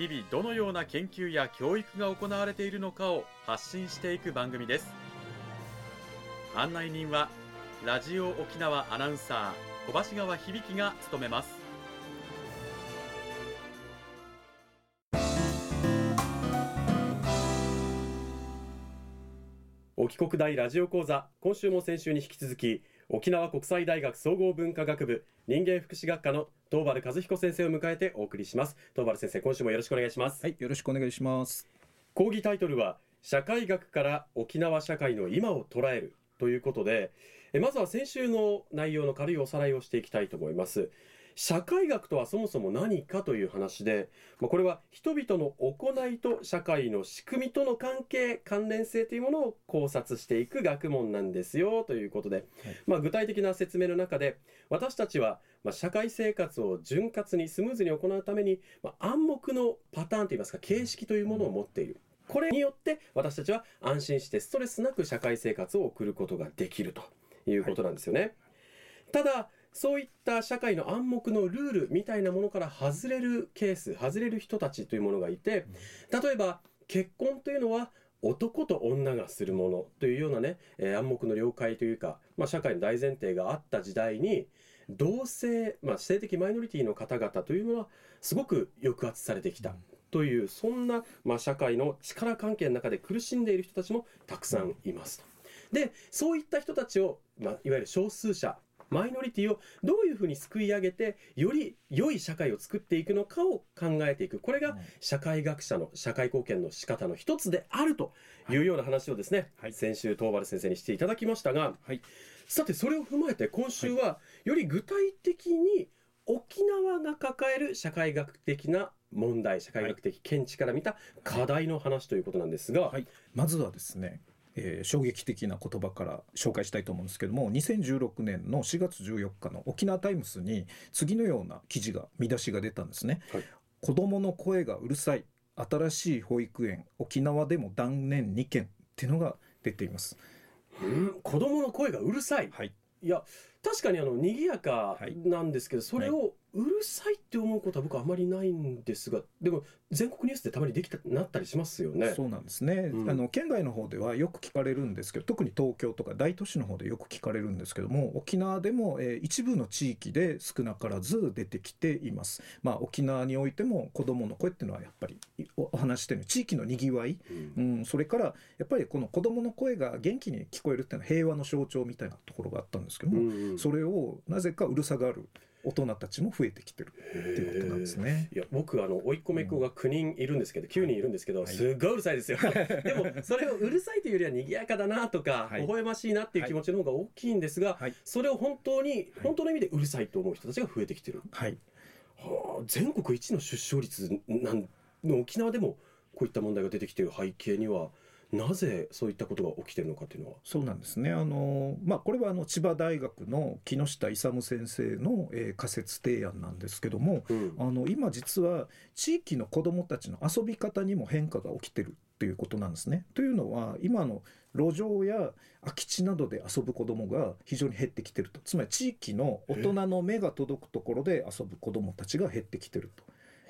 日々どのような研究や教育が行われているのかを発信していく番組です。案内人はラジオ沖縄アナウンサー小橋川響が務めます。沖国大ラジオ講座今週も先週に引き続き沖縄国際大学総合文化学部人間福祉学科の東原和彦先生を迎えてお送りします。東原先生今週もよろしくお願いします。はいよろしくお願いします。講義タイトルは社会学から沖縄社会の今を捉えるということでまずは先週の内容の軽いおさらいをしていきたいと思います。社会学とはそもそも何かという話で、まあ、これは人々の行いと社会の仕組みとの関係関連性というものを考察していく学問なんですよということで、はい、まあ、具体的な説明の中で私たちはまあ社会生活を潤滑にスムーズに行うために、まあ、暗黙のパターンといいますか形式というものを持っている。これによって私たちは安心してストレスなく社会生活を送ることができるということなんですよね。はい、ただそういった社会の暗黙のルールみたいなものから外れるケース外れる人たちというものがいて例えば結婚というのは男と女がするものというようなね、えー、暗黙の了解というか、まあ、社会の大前提があった時代に同性、まあ、性的マイノリティの方々というのはすごく抑圧されてきた。というそんな、まあ、社会の力関係の中で苦しんでいる人たちもたくさんいますと。でそういった人たちを、まあ、いわゆる少数者マイノリティをどういうふうに救い上げてより良い社会を作っていくのかを考えていく。これが社会学者の社会貢献の仕方の一つであるとい。うような話をですね、はい、先週東原先生にしていただきましたが、はい、さてそれを踏まえて今週はより具体的に沖縄が抱える社会学的な問題社会学的見地から見た課題の話ということなんですが、はい、まずはですねえー、衝撃的な言葉から紹介したいと思うんですけども2016年の4月14日の沖縄タイムスに次のような記事が見出しが出たんですね、はい、子どもの声がうるさい新しい保育園沖縄でも断念2件っていうのが出ています。うん？子どもの声がうるさい、はい、いや確かにあの賑やかなんですけど、それをうるさいって思うことは僕はあまりないんですがでも全国ニュースでたまにできたなったりしますよね。そうなんですね、うん、あの県外の方ではよく聞かれるんですけど特に東京とか大都市の方でよく聞かれるんですけども沖縄でも、えー、一部の地域で少なからず出てきています。まあ沖縄においても子どもの声っていうのはやっぱりお話してる地域のにぎわい、うん、うん、それからやっぱりこの子どもの声が元気に聞こえるっていうのは平和の象徴みたいなところがあったんですけども、うん、それをなぜかうるさがる大人たちも増えてきてるっていうことなんですね。いや僕あの甥っ子姪っ子が9人いるんですけど、9人いるんですけど、すっごいうるさいですよ。でもそれをうるさいというよりは賑やかだなとか、微笑ましいなっていう気持ちの方が大きいんですが、それを本当に本当の意味でうるさいと思う人たちが増えてきてる。はい。はあ、全国一の出生率なんの沖縄でもこういった問題が出てきている背景には。なぜそういったことが起きてるのかというのは？そうなんですねあの、まあ、これはあの千葉大学の木下勇先生の、えー、仮説提案なんですけども、うん、あの今実は地域の子どもたちの遊び方にも変化が起きてるということなんですね。というのは今の路上や空き地などで遊ぶ子どもが非常に減ってきてるとつまり地域の大人の目が届くところで遊ぶ子どもたちが減ってきてると。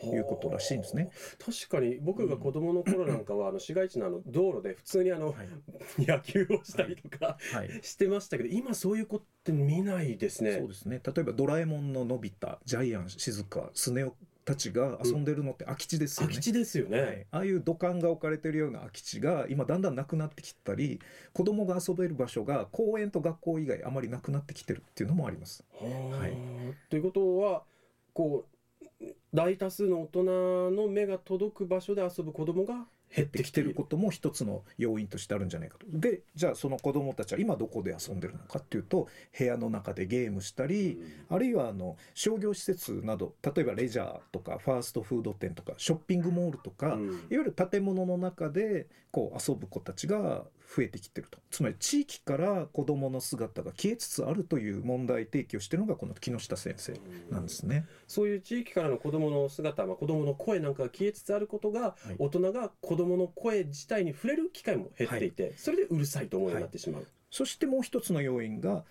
いうことらしいんですね。確かに僕が子供の頃なんかは、あの市街地のあの道路で普通にあの、はい、野球をしたりとか、はい、してましたけど、今そういう子って見ないですね。そうですね。例えばドラえもんののび太、ジャイアン、静香、スネ夫たちが遊んでるのって空き地ですよね。空き地ですよね、はい、ああいう土管が置かれてるような空き地が今だんだんなくなってきたり子供が遊べる場所が公園と学校以外あまりなくなってきてるっていうのもあります。はい、ということはこう大多数の大人の目が届く場所で遊ぶ子供が減ってきてることも一つの要因としてあるんじゃないかと。でじゃあその子どもたちは今どこで遊んでるのかっていうと部屋の中でゲームしたり、あるいはあの商業施設など例えばレジャーとかファーストフード店とかショッピングモールとか、うん。いわゆる建物の中でこう遊ぶ子たちが増えてきてると。つまり地域から子どもの姿が消えつつあるという問題提起をしているのがこの木下先生なんですね。そういう地域からの子どもの姿、まあ、子どもの声なんかが消えつつあることが、大人が子どもの声自体に触れる機会も減っていて、それでうるさいと思うようになってしまう。そしてもう一つの要因が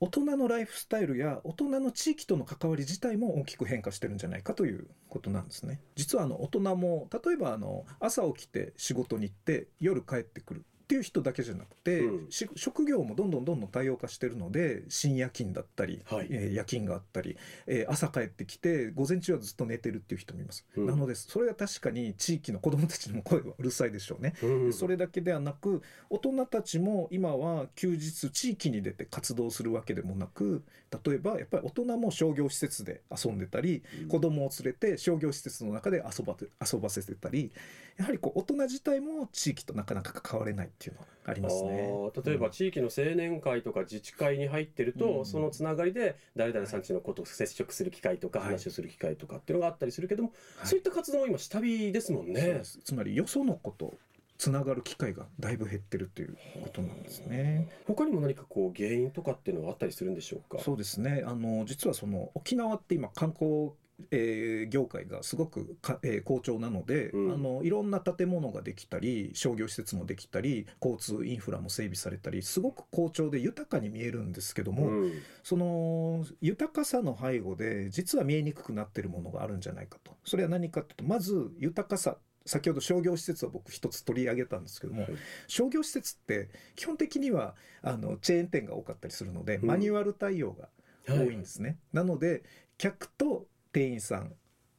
大人のライフスタイルや大人の地域との関わり自体も大きく変化してるんじゃないかということなんですね。実はあの大人も例えばあの朝起きて仕事に行って夜帰ってくるいう人だけじゃなくて、うん。し職業もどんどんどんどん多様化してるので深夜勤だったり、はい。えー夜勤があったり、えー朝帰ってきて午前中はずっと寝てるっていう人もいます。うん。なのでそれは確かに地域の子どもたちにも声はうるさいでしょうね。うんそれだけではなく大人たちも今は休日地域に出て活動するわけでもなく例えばやっぱり大人も商業施設で遊んでたり子供を連れて商業施設の中で遊ばて遊ばせてたりやはりこう大人自体も地域となかなか関われないっていうのがありますね。例えば地域の青年会とか自治会に入ってると、うん。そのつながりで誰々さんちのことを接触する機会とかはい。話をする機会とかっていうのがあったりするけども、はい。そういった活動も今下火ですもんね。つまりよそのことつながる機会がだいぶ減ってるということなんですね。他にも何かこう原因とかっていうのはあったりするんでしょうか？そうですね。あの実はその沖縄って今観光えー業界がすごくか、えー好調なので、うん。あのいろんな建物ができたり商業施設もできたり交通インフラも整備されたりすごく好調で豊かに見えるんですけども、うん。その豊かさの背後で実は見えにくくなってるものがあるんじゃないかと。それは何かというとまず豊かさ先ほど商業施設は僕一つ取り上げたんですけども、はい。商業施設って基本的にはあのチェーン店が多かったりするので、うん。マニュアル対応が多いんですね、なので客と店員さん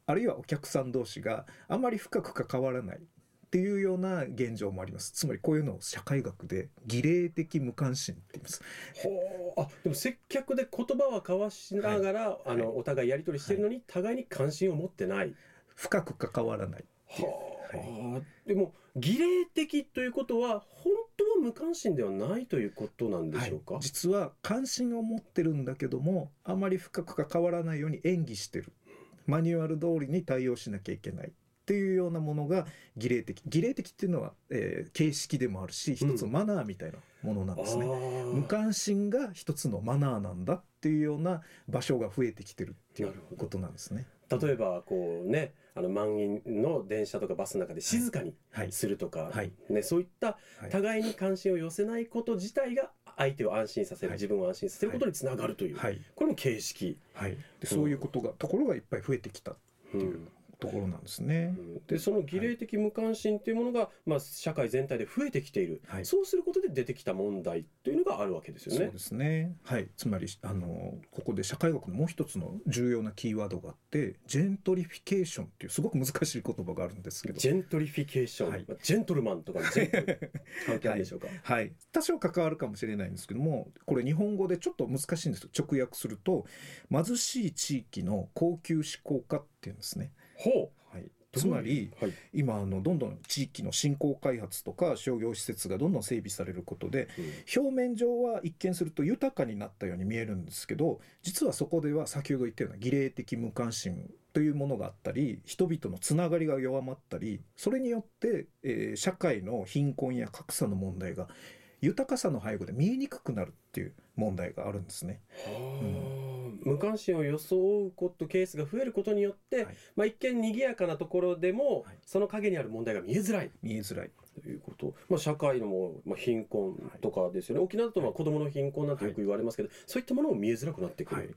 あるいはお客さん同士があまり深く関わらないっていうような現状もあります。つまりこういうのを社会学で儀礼的無関心って言います。ほう。あでも接客で言葉は交わしながら、あのお互いやり取りしてるのに、互いに関心を持ってない。深く関わらない。はあ、でも儀礼的ということは本当は無関心ではないということなんでしょうか？はい、実は関心を持ってるんだけどもあまり深く関わらないように演技してるマニュアル通りに対応しなきゃいけないっていうようなものが儀礼的。儀礼的っていうのは、えー形式でもあるし一つのマナーみたいなものなんですね、無関心が一つのマナーなんだっていうような場所が増えてきてるっていうことなんですね。例えばこうねあの満員の電車とかバスの中で静かにはい。するとか、はい。ね、そういったはい。互いに関心を寄せないこと自体が相手を安心させる、はい。自分を安心させることにつながるという、はい。これも形式。はい。でそういうことがところがいっぱい増えてきたっていうところなんですね、でその儀礼的無関心というものが、まあ、社会全体で増えてきている、はいそうすることで出てきた問題というのがあるわけですよねそうで。すね。はい。つまりあのここで社会学のもう一つの重要なキーワードがあって、ジェントリフィケーションっていうすごく難しい言葉があるんですけど。ジェントリフィケーション、はいまあジェントルマンとかのジェントル関係あるんでしょうか。はい、多少関わるかもしれないんですけどもこれ日本語でちょっと難しいんです直訳すると貧しい地域の高級志向化っていうんですね。ほはい、うつまり、はい、今あのどんどん地域の振興開発とか商業施設がどんどん整備されることで表面上は一見すると豊かになったように見えるんですけど実はそこでは先ほど言ったような儀礼的無関心というものがあったり人々のつながりが弱まったりそれによって、えー社会の貧困や格差の問題が豊かさの背後で見えにくくなるっていう問題があるんですね。はあ無関心を装うことケースが増えることによって、はい。まあ、一見賑やかなところでも、はい。その陰にある問題が見えづらい。見えづらい。ということ、まあ、社会のまあ、貧困とかですよね、沖縄だとまあ子どもの貧困なんてよく言われますけど、そういったものも見えづらくなってくる。はい。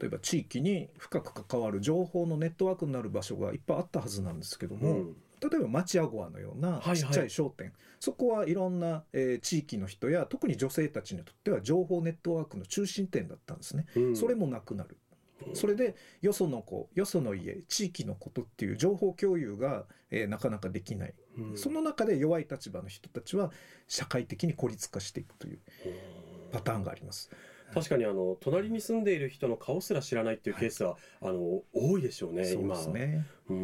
例えば地域に深く関わる情報のネットワークになる場所がいっぱいあったはずなんですけども、うん例えば町アゴアのようなはいはい。ちっちゃい商店、そこはいろんな、えー地域の人や特に女性たちにとっては情報ネットワークの中心点だったんですね。うん。それもなくなる。それでよその子よその家地域のことっていう情報共有が、えーなかなかできない、うん。その中で弱い立場の人たちは社会的に孤立化していくというパターンがあります。確かにあの隣に住んでいる人の顔すら知らないっていうケースは、あの多いでしょうね、そう今ですね。う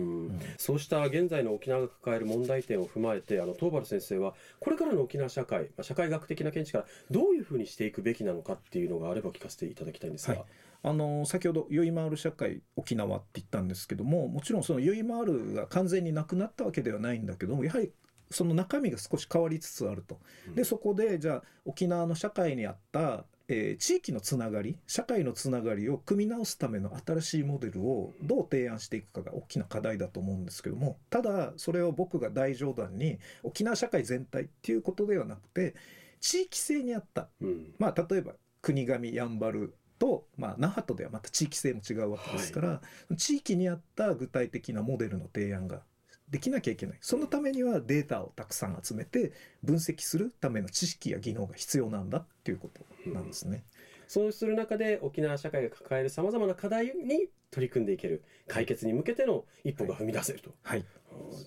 そうした現在の沖縄が抱える問題点を踏まえてあの東原先生はこれからの沖縄社会まあ社会学的な見地からどういうふうにしていくべきなのかっていうのがあれば聞かせていただきたいんですが、はい。あの先ほど「ゆいまる社会沖縄」って言ったんですけどももちろんその「ゆいまる」が完全になくなったわけではないんだけどもやはりその中身が少し変わりつつあると。でそこでじゃあ沖縄の社会にあった、えー地域のつながり社会のつながりを組み直すための新しいモデルをどう提案していくかが大きな課題だと思うんですけどもただそれを僕が大冗談に沖縄社会全体っていうことではなくて地域性にあった。うん。まあ、例えば国頭やんばると、まあ、那覇とではまた地域性も違うわけですから、地域に合った具体的なモデルの提案ができなきゃいけない。そのためにはデータをたくさん集めて分析するための知識や技能が必要なんだっていうことなんですね。そうする中で沖縄社会が抱えるさまざまな課題に取り組んでいける。解決に向けての一歩が踏み出せると、はい、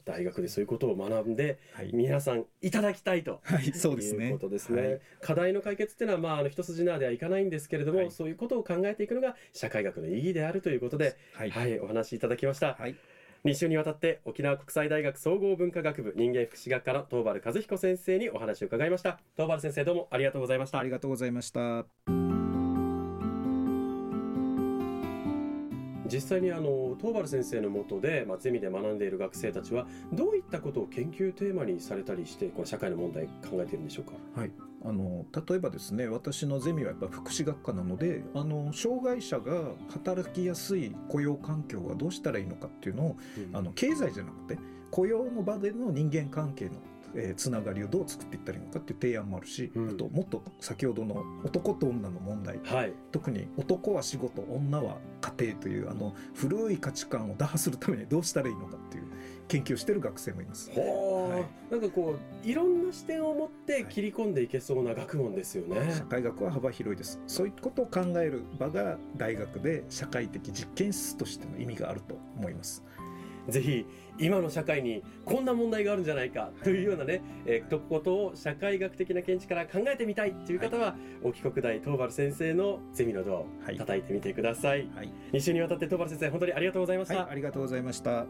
大学でそういうことを学んではい、皆さんいただきたいと。はい、そうですね。いうこ。とですね、はい。課題の解決っていうのは、まあ、あの一筋縄ではいかないんですけれども、はい。そういうことを考えていくのが社会学の意義であるということで、はい、はい、お話しいただきました。はい、2週にわたって沖縄国際大学総合文化学部人間福祉学科の東原和彦先生にお話を伺いました。東原先生どうもありがとうございましたあり。がとうございました。実際にあの東原先生の下で、まあ、ゼミで学んでいる学生たちはどういったことを研究テーマにされたりしてこの社会の問題考えているんでしょうか？はい、あの例えばですね私のゼミはやっぱ福祉学科なのであの障害者が働きやすい雇用環境はどうしたらいいのかっていうのをあの経済じゃなくて雇用の場での人間関係の、えーつながりをどう作っていったらいいのかっていう提案もあるし、うん。あともっと先ほどの男と女の問題はい、特に男は仕事女は家庭というあの古い価値観を打破するためにどうしたらいいのかっていう研究をしてる学生もいます。はい。なんかこういろんな視点を持って切り込んでいけそうな学問ですよね。社会学は幅広いです。そういうことを考える場が大学で社会的実験室としての意味があると思いますぜひ今の社会にこんな問題があるんじゃないかというようなね、えー、ことを社会学的な見地から考えてみたいという方は、沖国大東原先生のゼミのドアをはい叩いてみてください。はい、2週にわたって東原先生本当にありがとうございました。はい、ありがとうございました